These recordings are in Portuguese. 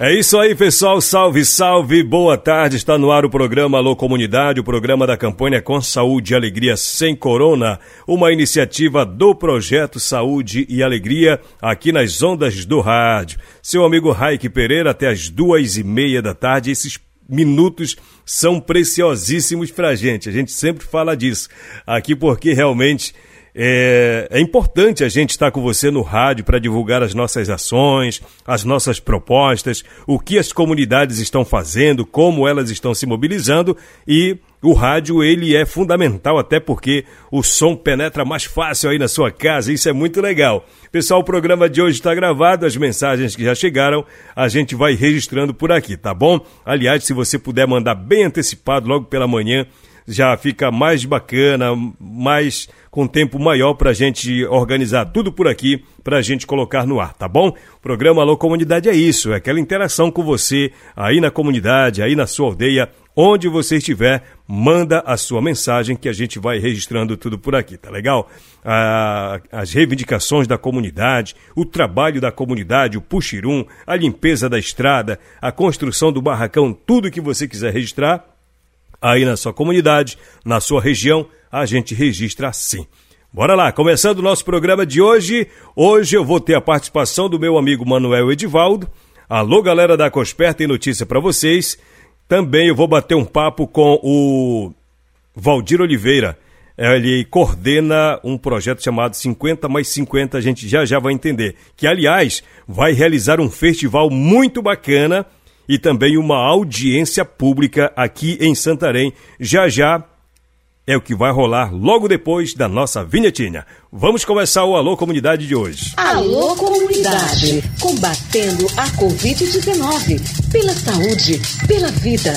É isso aí, pessoal. Salve, salve. Boa tarde. Está no ar o programa Alô Comunidade, o programa da campanha Com Saúde e Alegria Sem Corona, uma iniciativa do projeto Saúde e Alegria aqui nas ondas do rádio. Seu amigo Raik Pereira até as duas e meia da tarde. Esses minutos são preciosíssimos pra gente. A gente sempre fala disso aqui porque realmente é, é, importante a gente estar com você no rádio para divulgar as nossas ações, as nossas propostas, o que as comunidades estão fazendo, como elas estão se mobilizando e o rádio ele é fundamental até porque o som penetra mais fácil aí na sua casa, isso é muito legal. Pessoal, o programa de hoje está gravado, as mensagens que já chegaram a gente vai registrando por aqui, tá bom? Aliás, se você puder mandar bem antecipado logo pela manhã, já fica mais bacana, mais com tempo maior para a gente organizar tudo por aqui, para a gente colocar no ar, tá bom? O programa Alô Comunidade é isso, é aquela interação com você aí na comunidade, aí na sua aldeia, onde você estiver, manda a sua mensagem que a gente vai registrando tudo por aqui, tá legal? Ah, as reivindicações da comunidade, o trabalho da comunidade, o puxirum, a limpeza da estrada, a construção do barracão, tudo que você quiser registrar, aí na sua comunidade, na sua região, a gente registra assim. Bora lá, começando o nosso programa de hoje. Hoje eu vou ter a participação do meu amigo Manuel Edivaldo. Alô, galera da Cosper, tem notícia para vocês. Também eu vou bater um papo com o Valdir Oliveira. Ele coordena um projeto chamado 50 mais 50, a gente já já vai entender. Que, aliás, vai realizar um festival muito bacana e também uma audiência pública aqui em Santarém. Já já é o que vai rolar logo depois da nossa vinhetinha. Vamos começar o Alô Comunidade de hoje. Alô Comunidade, combatendo a Covid-19, pela saúde, pela vida.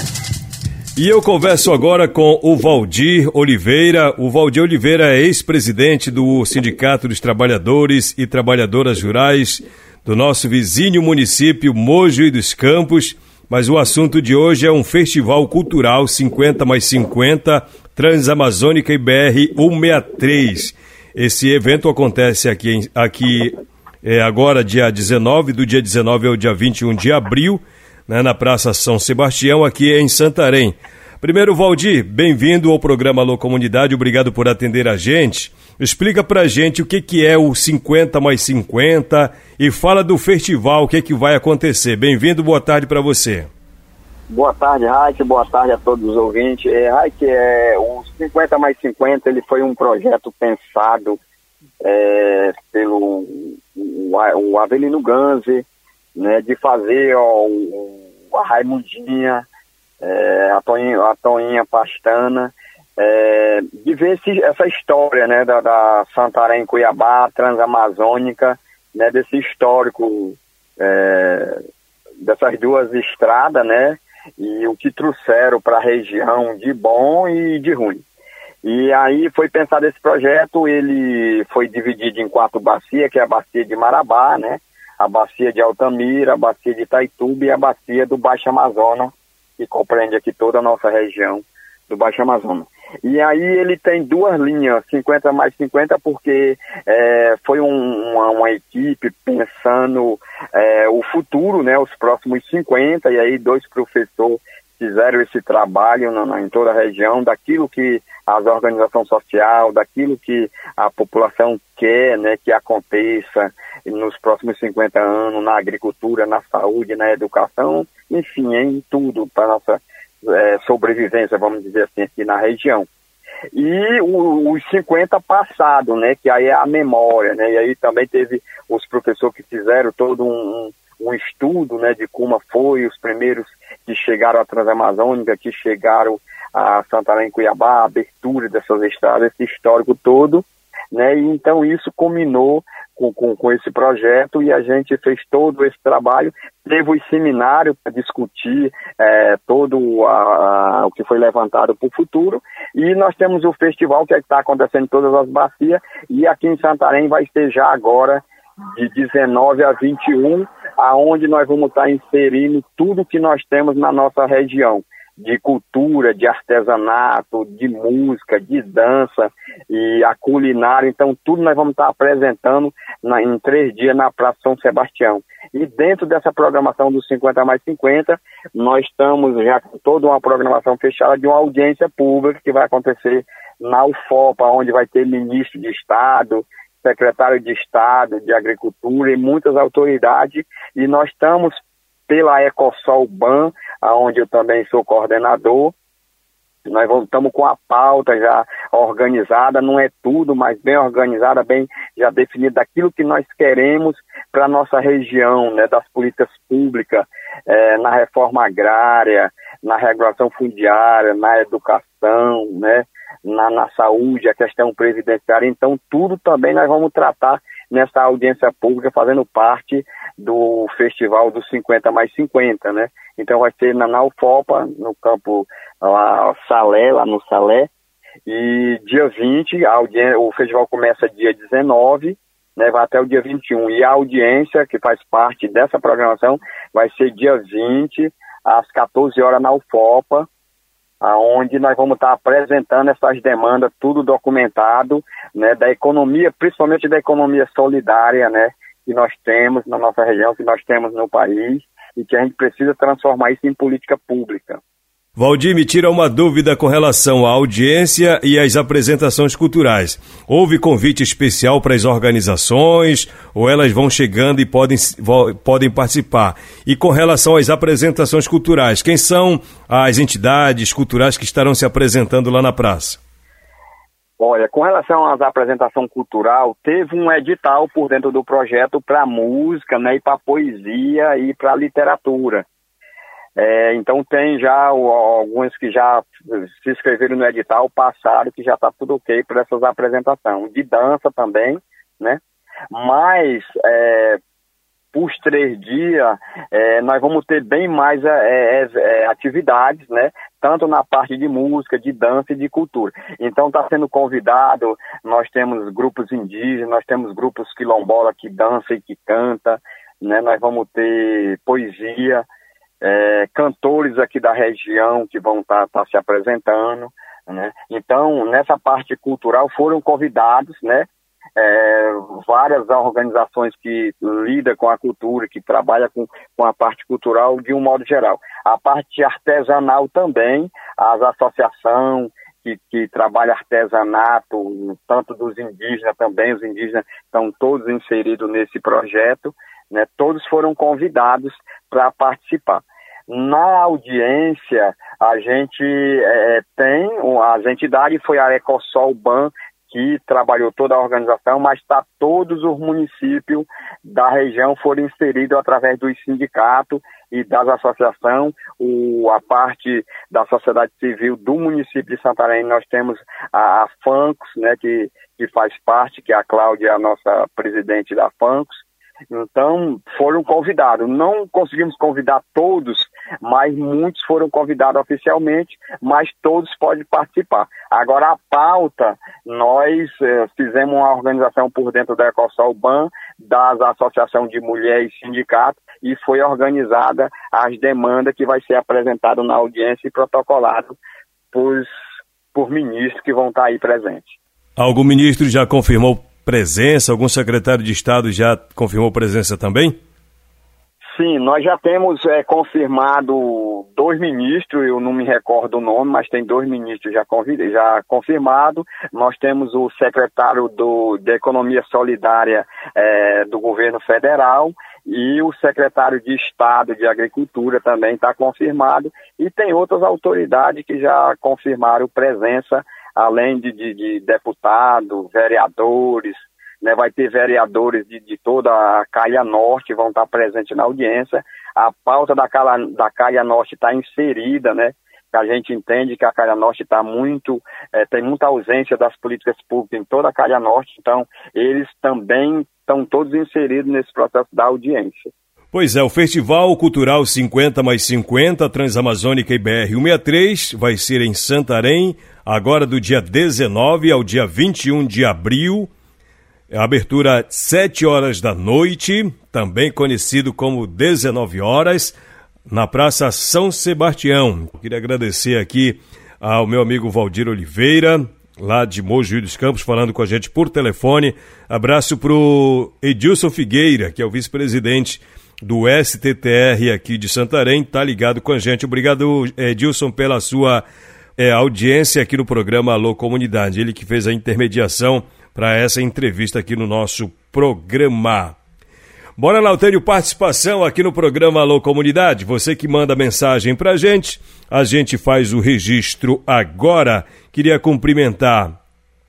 E eu converso agora com o Valdir Oliveira. O Valdir Oliveira é ex-presidente do Sindicato dos Trabalhadores e Trabalhadoras Rurais do nosso vizinho município Mojo e dos Campos. Mas o assunto de hoje é um festival cultural 50 mais 50 Transamazônica e BR 163. Esse evento acontece aqui, aqui é, agora, dia 19, do dia 19 ao dia 21 de abril, né, na Praça São Sebastião, aqui em Santarém. Primeiro, Valdir, bem-vindo ao programa Alô Comunidade, obrigado por atender a gente. Explica pra gente o que, que é o 50 mais 50 e fala do festival, o que, que vai acontecer. Bem-vindo, boa tarde para você. Boa tarde, Raik. Boa tarde a todos os ouvintes. É, Raik, é, o 50 mais 50 ele foi um projeto pensado é, pelo o, o Avelino Ganze, né, de fazer ó, o, a Raimundinha, é, a, Toninha, a Toninha Pastana, é, de ver esse, essa história né, da, da Santarém Cuiabá, Transamazônica, né, desse histórico é, dessas duas estradas, né? e o que trouxeram para a região de bom e de ruim. E aí foi pensado esse projeto, ele foi dividido em quatro bacias, que é a bacia de Marabá, né? A bacia de Altamira, a bacia de Itaituba e a bacia do Baixo Amazonas, que compreende aqui toda a nossa região do Baixo Amazonas. E aí ele tem duas linhas, 50 mais 50, porque é, foi um, uma, uma, equipe pensando é, o futuro, né, os próximos 50, e aí dois professores fizeram esse trabalho na, na, em toda a região, daquilo que as organizações sociais, daquilo que a população quer né, que aconteça nos próximos 50 anos, na agricultura, na saúde, na educação, enfim, em tudo para nossa é, sobrevivência, vamos dizer assim, aqui na região. e os 50 passado, né, que aí é a memória, né, e aí também teve os professores que fizeram todo um estudo, né, de como foi os primeiros que chegaram à Transamazônica, que chegaram a Santarém, Cuiabá, a abertura dessas estradas, esse histórico todo, né, e então isso culminou com, com, com, esse projeto e a gente fez todo esse trabalho. Teve o seminário para discutir é, todo a, a, o que foi levantado para o futuro. E nós temos o festival que é está acontecendo em todas as bacias. E aqui em Santarém vai ser já agora de 19 a 21, aonde nós vamos estar inserindo tudo que nós temos na nossa região de cultura, de artesanato, de música, de dança e a culinária. Então, tudo nós vamos estar apresentando na, em três dias na Praça São Sebastião. E dentro dessa programação dos 50 mais 50, nós estamos já com toda uma programação fechada de uma audiência pública que vai acontecer na UFOPA, onde vai ter ministro de Estado, secretário de Estado de Agricultura e muitas autoridades. E nós estamos pela Ecosol Ban, onde eu também sou coordenador. Nós estamos com a pauta já organizada, não é tudo, mas bem organizada, bem já definida daquilo que nós queremos para a nossa região, né, das políticas públicas, é, na reforma agrária, na regulação fundiária, na educação, né, na, na saúde, a questão previdenciária. Então, tudo também nós vamos tratar nessa audiência pública, fazendo parte do Festival dos 50 mais 50, né? Então vai ser na, na UFOPA, no campo lá, Salé, lá no Salé, e dia 20, a audiência, o festival começa dia 19, né, vai até o dia 21, e a audiência, que faz parte dessa programação, vai ser dia 20, às 14 horas na UFOPA, aonde nós vamos estar apresentando essas demandas, tudo documentado, né, da economia, principalmente da economia solidária, né, que nós temos na nossa região, que nós temos no país, e que a gente precisa transformar isso em política pública. Valdir, me tira uma dúvida com relação à audiência e às apresentações culturais. Houve convite especial para as organizações ou elas vão chegando e podem, podem participar? E com relação às apresentações culturais, quem são as entidades culturais que estarão se apresentando lá na praça? Olha, com relação às apresentações cultural, teve um edital por dentro do projeto para música, né, e para poesia e para literatura. É, então tem já o, alguns que já se inscreveram no edital, passaram, que já está tudo ok para essas apresentações. De dança também, né? Mas é, os três dias é, nós vamos ter bem mais é, é, é, atividades, né? Tanto na parte de música, de dança e de cultura. Então está sendo convidado, nós temos grupos indígenas, nós temos grupos quilombola que dança e que canta, né? Nós vamos ter poesia, é, cantores aqui da região que vão estar tá, tá se apresentando, né? Então, nessa parte cultural foram convidados, né? É, várias organizações que lidam com a cultura, que trabalham com, com a parte cultural de um modo geral. A parte artesanal também, as associações que, que trabalham artesanato, tanto dos indígenas também, os indígenas estão todos inseridos nesse projeto, né? Todos foram convidados para participar. Na audiência, a gente é, tem, as entidades foi a Ecosol Ban, que trabalhou toda a organização, mas tá, todos os municípios da região foram inseridos através dos sindicatos e das associações, o, a parte da sociedade civil do município de Santarém, nós temos a, a FANCOS, né, que, que faz parte, que é a Cláudia, a nossa presidente da FANCOS, então, foram convidados. Não conseguimos convidar todos, mas muitos foram convidados oficialmente, mas todos podem participar. Agora, a pauta, nós eh, fizemos uma organização por dentro da Ecosol Ban, das associações de mulheres e sindicatos, e foi organizada as demandas que vai ser apresentado na audiência e protocolado por, por ministros que vão estar aí presentes. Algum ministro já confirmou presença? Algum secretário de Estado já confirmou presença também? Sim, nós já temos é, confirmado dois ministros, eu não me recordo o nome, mas tem dois ministros já, já confirmado. Nós temos o secretário do, de Economia Solidária é, do governo federal e o secretário de Estado de Agricultura também está confirmado. E tem outras autoridades que já confirmaram presença além de, de, de deputados, vereadores, né, vai ter vereadores de, de toda a Calha Norte vão estar presentes na audiência. A pauta da Calha, da Calha Norte está inserida, né? A gente entende que a Calha Norte está muito, é, tem muita ausência das políticas públicas em toda a Calha Norte, então eles também estão todos inseridos nesse processo da audiência. Pois é, o Festival Cultural 50 mais 50 Transamazônica e BR 163 vai ser em Santarém, agora do dia 19 ao dia 21 de abril. Abertura 7 horas da noite, também conhecido como 19 horas, na Praça São Sebastião. Queria agradecer aqui ao meu amigo Valdir Oliveira, lá de Mogi dos Campos, falando com a gente por telefone. Abraço pro Edilson Figueira, que é o vice-presidente do STTR aqui de Santarém, tá ligado com a gente. Obrigado, Edilson, pela sua é, audiência aqui no programa Alô Comunidade. Ele que fez a intermediação para essa entrevista aqui no nosso programa. Bora lá, tenho participação aqui no programa Alô Comunidade. Você que manda mensagem pra gente, a gente faz o registro agora. Queria cumprimentar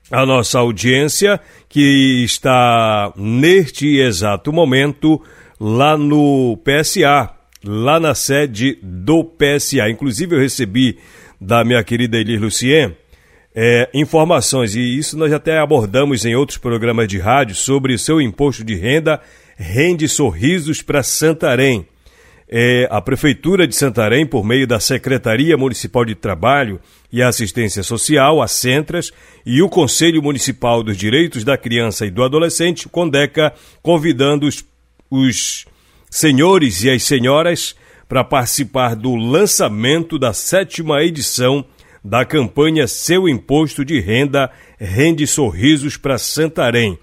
a nossa audiência que está neste exato momento lá no PSA, lá na sede do PSA. Inclusive eu recebi da minha querida Elir Lucien é, informações, e isso nós até abordamos em outros programas de rádio, sobre o seu imposto de renda rende sorrisos para Santarém. É, a Prefeitura de Santarém, por meio da Secretaria Municipal de Trabalho e Assistência Social, a Centras, e o Conselho Municipal dos Direitos da Criança e do Adolescente, CONDECA, convidando os os senhores e as senhoras para participar do lançamento da sétima edição da campanha Seu Imposto de Renda Rende Sorrisos para Santarém.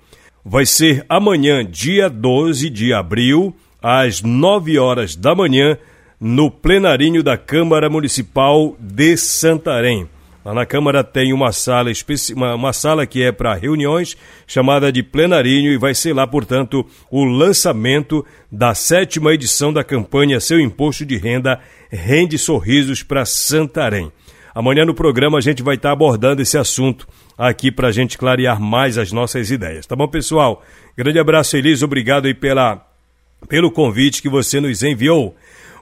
Vai ser amanhã, dia 12 de abril, às 9 horas da manhã, no plenarinho da Câmara Municipal de Santarém. Lá na Câmara tem uma sala, uma, uma sala que é para reuniões, chamada de plenarinho, e vai ser lá, portanto, o lançamento da sétima edição da campanha Seu Imposto de Renda Rende Sorrisos para Santarém. Amanhã no programa a gente vai estar tá abordando esse assunto aqui para a gente clarear mais as nossas ideias. Tá bom, pessoal? Grande abraço, Elis. Obrigado aí pela, pelo convite que você nos enviou.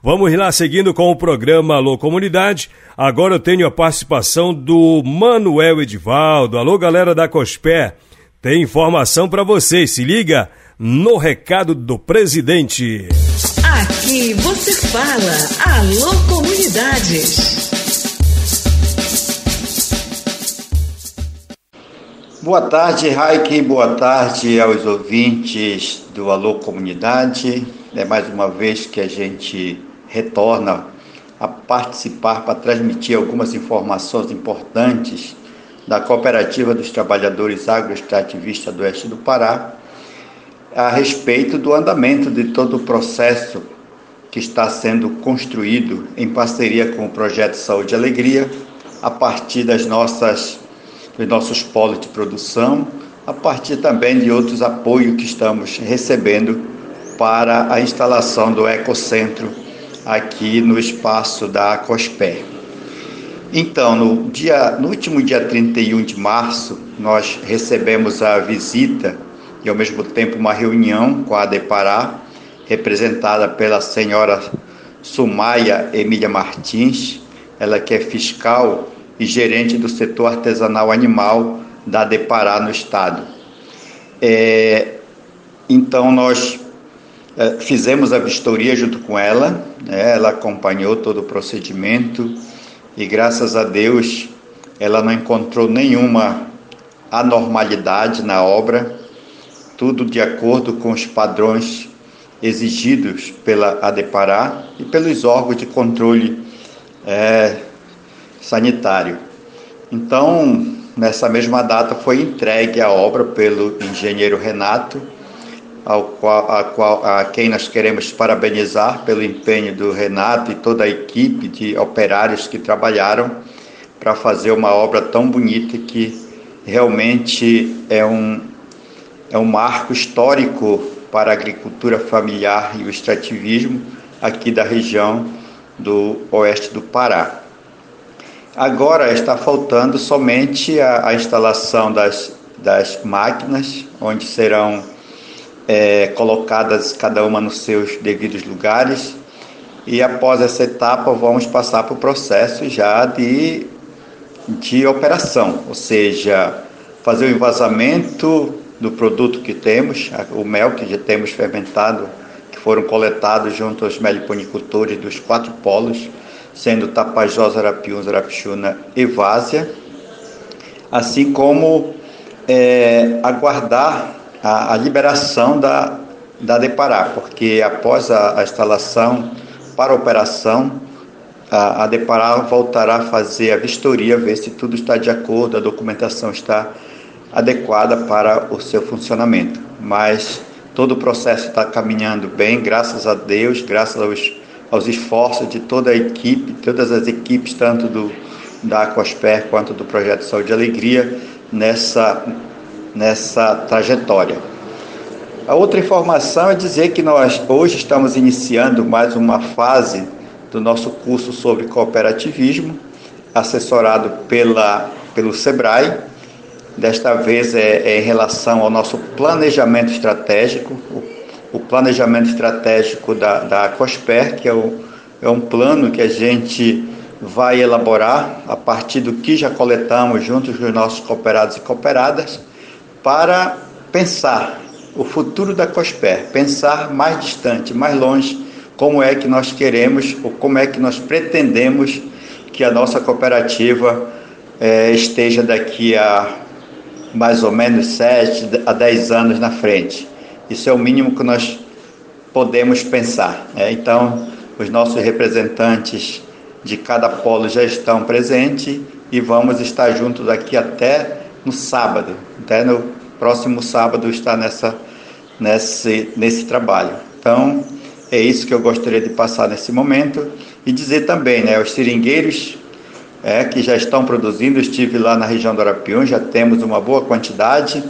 Vamos lá seguindo com o programa Alô Comunidade. Agora eu tenho a participação do Manuel Edivaldo. Alô, galera da Cospé. Tem informação para vocês. Se liga no recado do presidente. Aqui você fala. Alô Comunidades. Boa tarde, Raik. Boa tarde aos ouvintes do Alô Comunidade. É mais uma vez que a gente retorna a participar para transmitir algumas informações importantes da Cooperativa dos Trabalhadores Agroextrativistas do Oeste do Pará a respeito do andamento de todo o processo que está sendo construído em parceria com o projeto Saúde e Alegria, a partir das nossas dos nossos polos de produção, a partir também de outros apoios que estamos recebendo para a instalação do ecocentro aqui no espaço da COSPER. Então, no, dia, no último dia 31 de março, nós recebemos a visita e, ao mesmo tempo, uma reunião com a Depará, representada pela senhora Sumaia Emília Martins, ela que é fiscal e gerente do setor artesanal animal da Depará no Estado. É, então, nós fizemos a vistoria junto com ela, né? ela acompanhou todo o procedimento e, graças a Deus, ela não encontrou nenhuma anormalidade na obra, tudo de acordo com os padrões exigidos pela ADEPARÁ e pelos órgãos de controle é, sanitário. Então, nessa mesma data foi entregue a obra pelo engenheiro Renato ao qual, a, qual, a quem nós queremos parabenizar pelo empenho do Renato e toda a equipe de operários que trabalharam para fazer uma obra tão bonita que realmente é um, é um marco histórico para a agricultura familiar e o extrativismo aqui da região do oeste do Pará. Agora está faltando somente a, a instalação das, das máquinas, onde serão é, colocadas cada uma nos seus devidos lugares. E após essa etapa, vamos passar para o processo já de, de operação, ou seja, fazer o envasamento do produto que temos, o mel que já temos fermentado, que foram coletados junto aos meliponicultores dos quatro polos, sendo Tapajós, Arapiuns, Arapixuna e Várzea, assim como é, aguardar a, a, liberação da, da Depará, porque após a, a instalação para operação, a, a Depará voltará a fazer a vistoria, ver se tudo está de acordo, a documentação está adequada para o seu funcionamento. Mas todo o processo está caminhando bem, graças a Deus, graças aos, aos esforços de toda a equipe, todas as equipes, tanto do, da Aquasper quanto do Projeto Saúde e Alegria, nessa, nessa trajetória. A outra informação é dizer que nós hoje estamos iniciando mais uma fase do nosso curso sobre cooperativismo, assessorado pela, pelo SEBRAE, Desta vez é, é, em relação ao nosso planejamento estratégico, o, o planejamento estratégico da, da COSPER, que é, o, é um plano que a gente vai elaborar a partir do que já coletamos juntos com os nossos cooperados e cooperadas, para pensar o futuro da COSPER, pensar mais distante, mais longe, como é que nós queremos ou como é que nós pretendemos que a nossa cooperativa é, esteja daqui a mais ou menos 7 a 10 anos na frente. Isso é o mínimo que nós podemos pensar. Né? Então, os nossos representantes de cada polo já estão presentes e vamos estar juntos aqui até no sábado, até no próximo sábado estar nessa, nesse, nesse trabalho. Então, é isso que eu gostaria de passar nesse momento e dizer também, né, os seringueiros é, que já estão produzindo. Estive lá na região do Arapiuns, já temos uma boa quantidade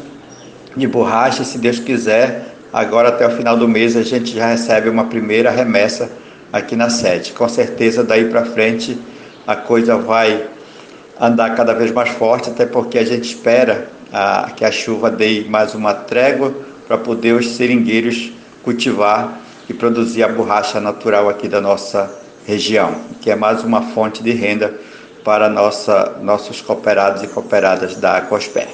de borracha. Se Deus quiser, agora até o final do mês a gente já recebe uma primeira remessa aqui na sede. Com certeza daí para frente a coisa vai andar cada vez mais forte, até porque a gente espera a, que a chuva dê mais uma trégua para poder os seringueiros cultivar e produzir a borracha natural aqui da nossa região, que é mais uma fonte de renda para nossa, nossos cooperados e cooperadas da Cosper.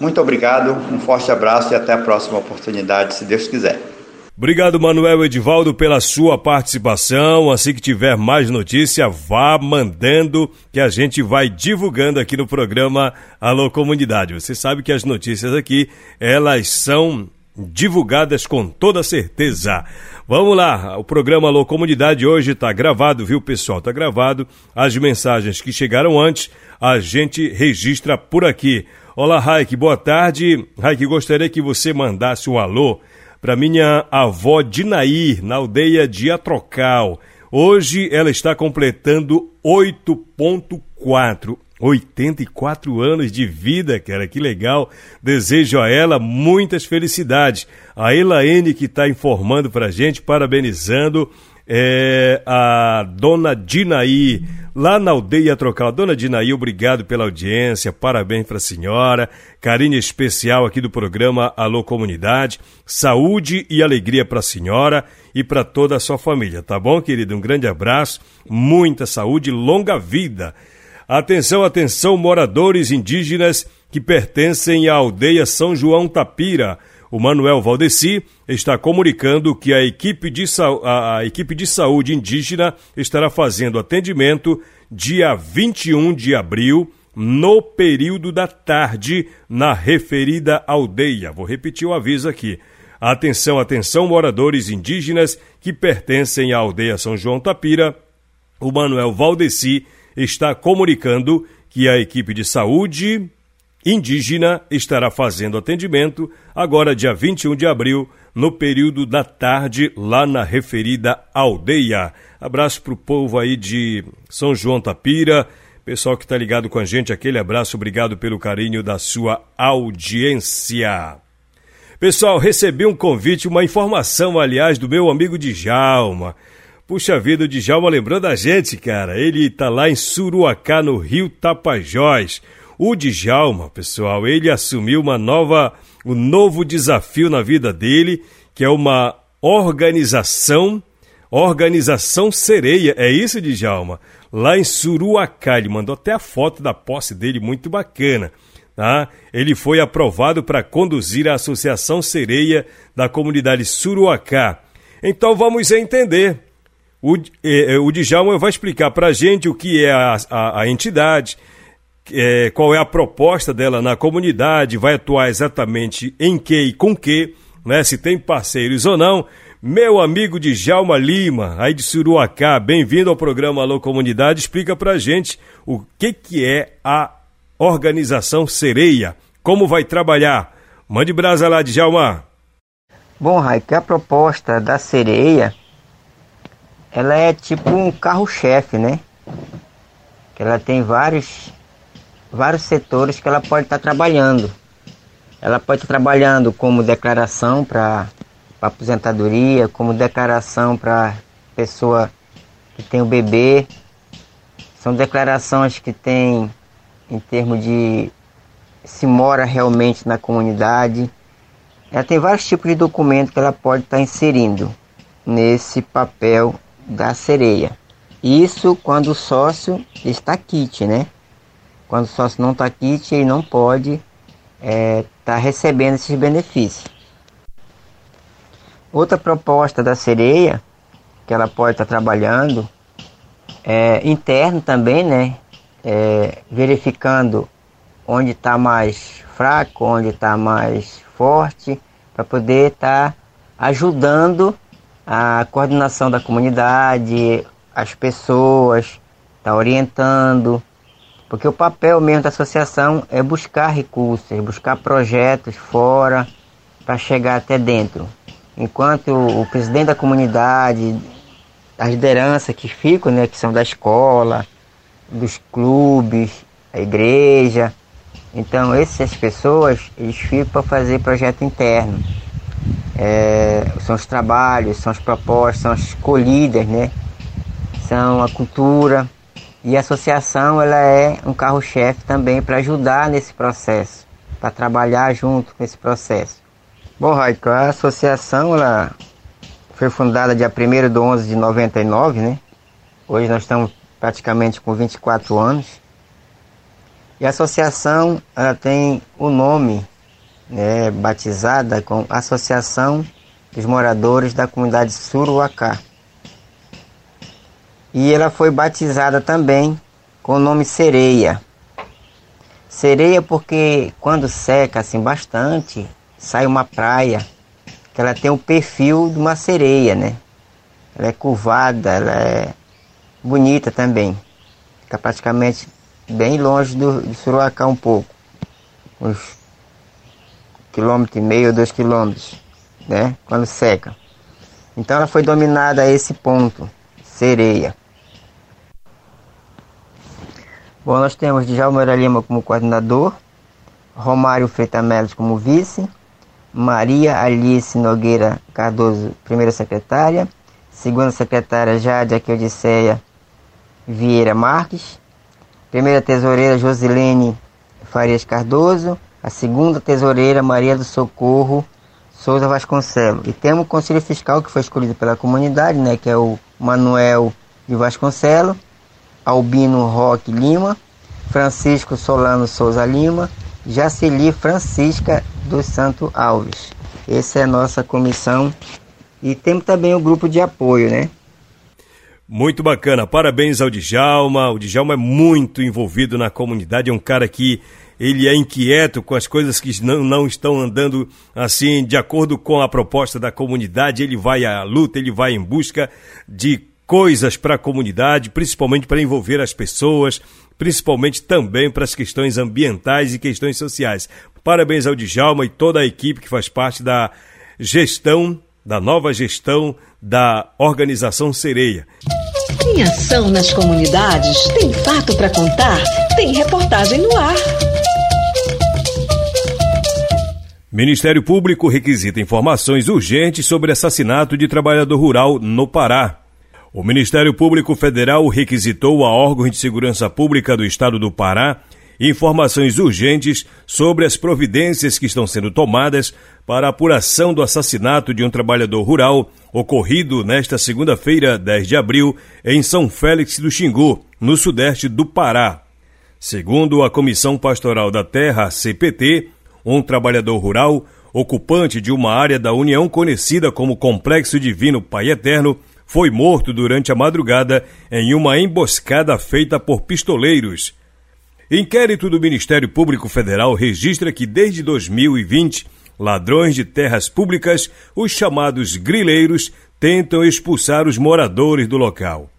Muito obrigado, um forte abraço e até a próxima oportunidade, se Deus quiser. Obrigado, Manuel Edivaldo, pela sua participação. Assim que tiver mais notícia, vá mandando que a gente vai divulgando aqui no programa Alô Comunidade. Você sabe que as notícias aqui, elas são divulgadas com toda certeza. Vamos lá, o programa Alô Comunidade hoje está gravado, viu pessoal? Está gravado. As mensagens que chegaram antes, a gente registra por aqui. Olá, Raik, boa tarde. Raik, gostaria que você mandasse um alô para minha avó Dinaí, na aldeia de Atrocal. Hoje ela está completando 8.4. 84 anos de vida, cara, que legal. Desejo a ela muitas felicidades. A Elaine que está informando para gente, parabenizando é, a dona Dinaí, lá na aldeia Trocal. Dona Dinaí, obrigado pela audiência, parabéns para a senhora, carinho especial aqui do programa Alô Comunidade, saúde e alegria para a senhora e para toda a sua família, tá bom, querido? Um grande abraço, muita saúde, longa vida. Atenção, atenção, moradores indígenas que pertencem à aldeia São João Tapira. O Manuel Valdeci está comunicando que a equipe, de, a, a equipe de saúde indígena estará fazendo atendimento dia 21 de abril, no período da tarde, na referida aldeia. Vou repetir o aviso aqui. Atenção, atenção, moradores indígenas que pertencem à aldeia São João Tapira. O Manuel Valdeci está comunicando que a equipe de saúde indígena estará fazendo atendimento agora, dia 21 de abril, no período da tarde, lá na referida aldeia. Abraço para o povo aí de São João Tapira, pessoal que está ligado com a gente, aquele abraço, obrigado pelo carinho da sua audiência. Pessoal, recebi um convite, uma informação, aliás, do meu amigo Djalma Puxa vida, o Djalma lembrou da gente, cara. Ele tá lá em Suruacá, no Rio Tapajós. O Djalma, pessoal, ele assumiu uma nova, um novo desafio na vida dele, que é uma organização, organização sereia. É isso, Djalma? Lá em Suruacá, ele mandou até a foto da posse dele, muito bacana. Tá? Ele foi aprovado para conduzir a Associação Sereia da comunidade Suruacá. Então vamos entender o, é, o Djalma vai explicar para a gente o que é a, a, a entidade, é, qual é a proposta dela na comunidade, vai atuar exatamente em que e com que, né, se tem parceiros ou não. Meu amigo Djalma Lima, aí de Suruacá, bem-vindo ao programa Alô Comunidade. Explica para a gente o que, que é a organização Sereia, como vai trabalhar. Mande brasa lá, Djalma. Bom, Raik, a proposta da Sereia ela é tipo um carro-chefe, né? Que ela tem vários, vários setores que ela pode estar tá trabalhando. Ela pode estar tá trabalhando como declaração para aposentadoria, como declaração para pessoa que tem o bebê. São declarações que tem em termos de se mora realmente na comunidade. Ela tem vários tipos de documentos que ela pode estar tá inserindo nesse papel da sereia. Isso quando o sócio está kit, né? Quando o sócio não está kit, ele não pode estar é, tá recebendo esses benefícios. Outra proposta da sereia, que ela pode estar tá trabalhando, é interno também, né? É, verificando onde está mais fraco, onde está mais forte, para poder estar tá ajudando a coordenação da comunidade, as pessoas, está orientando, porque o papel mesmo da associação é buscar recursos, buscar projetos fora para chegar até dentro. Enquanto o presidente da comunidade, as lideranças que ficam, né, que são da escola, dos clubes, a igreja, então essas pessoas eles ficam para fazer projeto interno é, são os trabalhos, são as propostas, são as escolhidas, né? São a cultura e a associação ela é um carro-chefe também para ajudar nesse processo, para trabalhar junto com esse processo. Bom, Raico, a associação ela foi fundada dia 1 de 11 de 99, né? Hoje nós estamos praticamente com 24 anos. E a associação ela tem o nome né, batizada com Associação dos Moradores da Comunidade Suruacá. E ela foi batizada também com o nome Sereia. Sereia porque quando seca assim bastante, sai uma praia que ela tem o perfil de uma sereia, né? Ela é curvada, ela é bonita também. Fica praticamente bem longe do, de Suruacá um pouco. Uns quilômetro e meio, dois quilômetros, né? Quando seca. Então ela foi dominada a esse ponto, sereia. Bom, nós temos Djalma Lima como coordenador, Romário Freitas Melos como vice, Maria Alice Nogueira Cardoso, primeira secretária, segunda secretária Jade Aquildiceia Vieira Marques, primeira tesoureira Josilene Farias Cardoso, a segunda tesoureira Maria do Socorro Souza Vasconcelos. E temos o Conselho Fiscal que foi escolhido pela comunidade, né, que é o Manuel de Vasconcelos, Albino Roque Lima, Francisco Solano Souza Lima, Jaceli Francisca dos Santo Alves. Essa é a nossa comissão e temos também o grupo de apoio, né? Muito bacana, parabéns ao Djalma. O Djalma é muito envolvido na comunidade, é um cara que ele é inquieto com as coisas que não, não estão andando assim de acordo com a proposta da comunidade. Ele vai à luta, ele vai em busca de coisas para a comunidade, principalmente para envolver as pessoas, principalmente também para as questões ambientais e questões sociais. Parabéns ao Djalma e toda a equipe que faz parte da gestão, da nova gestão da organização Sereia. Tem ação nas comunidades, tem fato para contar, tem reportagem no ar. Ministério Público requisita informações urgentes sobre assassinato de trabalhador rural no Pará. O Ministério Público Federal requisitou a órgãos de segurança pública do estado do Pará informações urgentes sobre as providências que estão sendo tomadas para a apuração do assassinato de um trabalhador rural ocorrido nesta segunda-feira, 10 de abril, em São Félix do Xingu, no sudeste do Pará. Segundo a Comissão Pastoral da Terra, CPT, um trabalhador rural, ocupante de uma área da União conhecida como Complexo Divino Pai Eterno, foi morto durante a madrugada em uma emboscada feita por pistoleiros. Inquérito do Ministério Público Federal registra que desde 2020, ladrões de terras públicas, os chamados grileiros, tentam expulsar os moradores do local.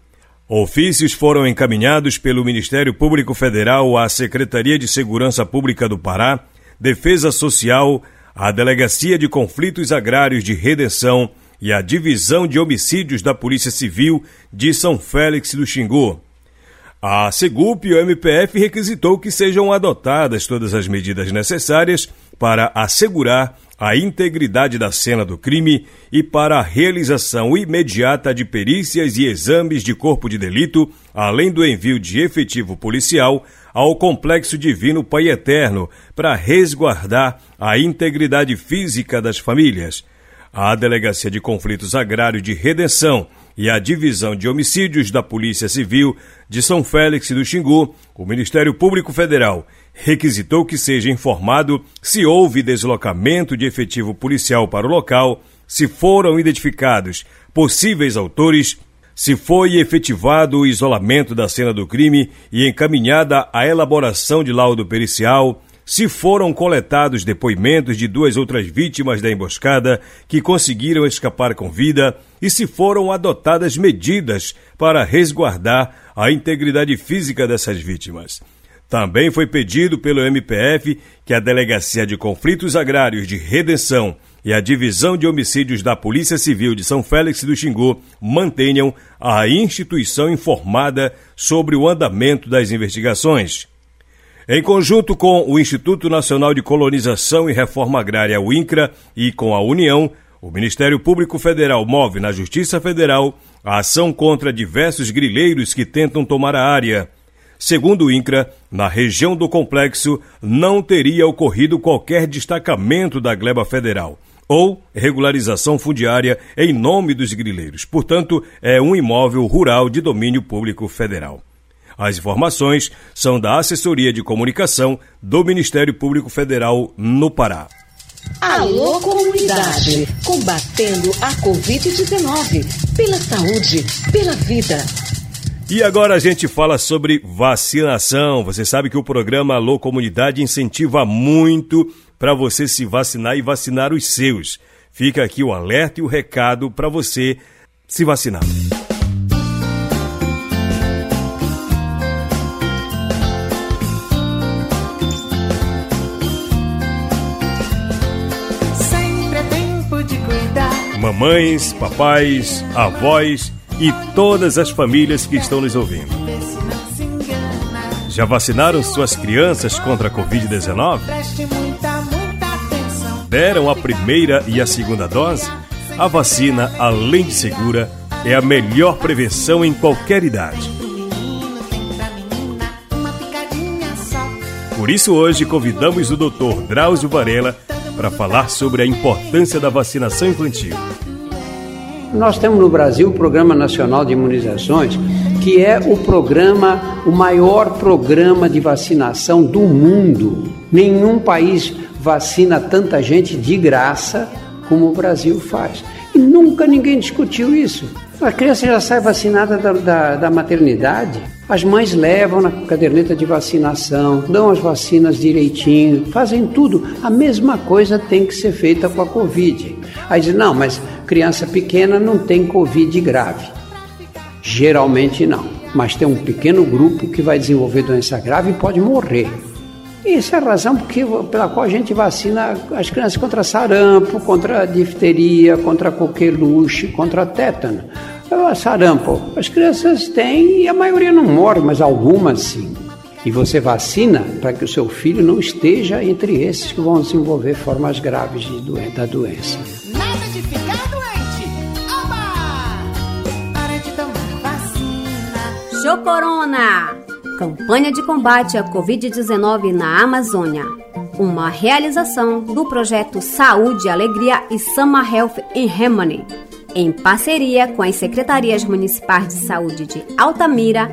Ofícios foram encaminhados pelo Ministério Público Federal à Secretaria de Segurança Pública do Pará, Defesa Social, à Delegacia de Conflitos Agrários de Redenção e à Divisão de Homicídios da Polícia Civil de São Félix do Xingu. A Segup e o MPF requisitou que sejam adotadas todas as medidas necessárias para assegurar a integridade da cena do crime e para a realização imediata de perícias e exames de corpo de delito, além do envio de efetivo policial ao Complexo Divino Pai Eterno para resguardar a integridade física das famílias. A Delegacia de Conflitos Agrários de Redenção e a Divisão de Homicídios da Polícia Civil de São Félix do Xingu, o Ministério Público Federal requisitou que seja informado se houve deslocamento de efetivo policial para o local, se foram identificados possíveis autores, se foi efetivado o isolamento da cena do crime e encaminhada a elaboração de laudo pericial, se foram coletados depoimentos de duas outras vítimas da emboscada que conseguiram escapar com vida e se foram adotadas medidas para resguardar a integridade física dessas vítimas. Também foi pedido pelo MPF que a Delegacia de Conflitos Agrários de Redenção e a Divisão de Homicídios da Polícia Civil de São Félix do Xingu mantenham a instituição informada sobre o andamento das investigações. Em conjunto com o Instituto Nacional de Colonização e Reforma Agrária, o INCRA, e com a União, o Ministério Público Federal move na Justiça Federal a ação contra diversos grileiros que tentam tomar a área. Segundo o INCRA, na região do complexo não teria ocorrido qualquer destacamento da gleba federal ou regularização fundiária em nome dos grileiros. Portanto, é um imóvel rural de domínio público federal. As informações são da Assessoria de Comunicação do Ministério Público Federal no Pará. Alô comunidade, combatendo a Covid-19, pela saúde, pela vida. E agora a gente fala sobre vacinação. Você sabe que o programa Alô Comunidade incentiva muito para você se vacinar e vacinar os seus. Fica aqui o alerta e o recado para você se vacinar. Mamães, papais, avós e todas as famílias que estão nos ouvindo. Já vacinaram suas crianças contra a Covid-19? Deram a primeira e a segunda dose? A vacina, além de segura, é a melhor prevenção em qualquer idade. Por isso, hoje convidamos o Dr. Drauzio Varela para falar sobre a importância da vacinação infantil. Nós temos no Brasil o Programa Nacional de Imunizações, que é o programa, o maior programa de vacinação do mundo. Nenhum país vacina tanta gente de graça como o Brasil faz. E nunca ninguém discutiu isso. A criança já sai vacinada da, da, da maternidade. As mães levam na caderneta de vacinação, dão as vacinas direitinho, fazem tudo. A mesma coisa tem que ser feita com a Covid. Aí diz, não, mas criança pequena não tem Covid grave. Geralmente não, mas tem um pequeno grupo que vai desenvolver doença grave e pode morrer. Isso é a razão porque, pela qual a gente vacina as crianças contra sarampo, contra difteria, contra coqueluche, contra tétano sarampo. As crianças têm e a maioria não morre, mas algumas sim. E você vacina para que o seu filho não esteja entre esses que vão desenvolver formas graves de doen da doença. Nada de ficar doente. Oba! Para de tomar Corona! Campanha de combate à Covid-19 na Amazônia. Uma realização do projeto Saúde, Alegria e Sama Health em Remani, em parceria com as secretarias municipais de saúde de Altamira,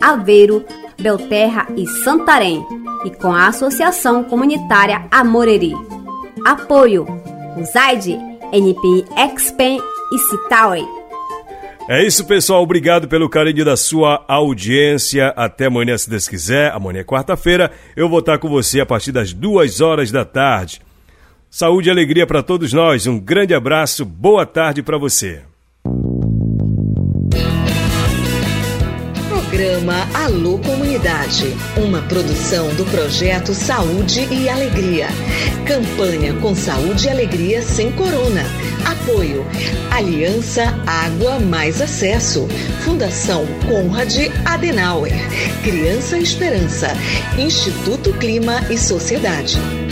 Aveiro, Belterra e Santarém, e com a Associação Comunitária Amoreri. Apoio: USAID, NPI Expen e Citauri. É isso, pessoal. Obrigado pelo carinho da sua audiência. Até amanhã, se Deus quiser. Amanhã é quarta-feira. Eu vou estar com você a partir das duas horas da tarde. Saúde e alegria para todos nós. Um grande abraço. Boa tarde para você. Programa Alô Comunidade, uma produção do projeto Saúde e Alegria. Campanha com Saúde e Alegria sem Corona. Apoio: Aliança Água Mais Acesso. Fundação Conrad Adenauer. Criança Esperança. Instituto Clima e Sociedade.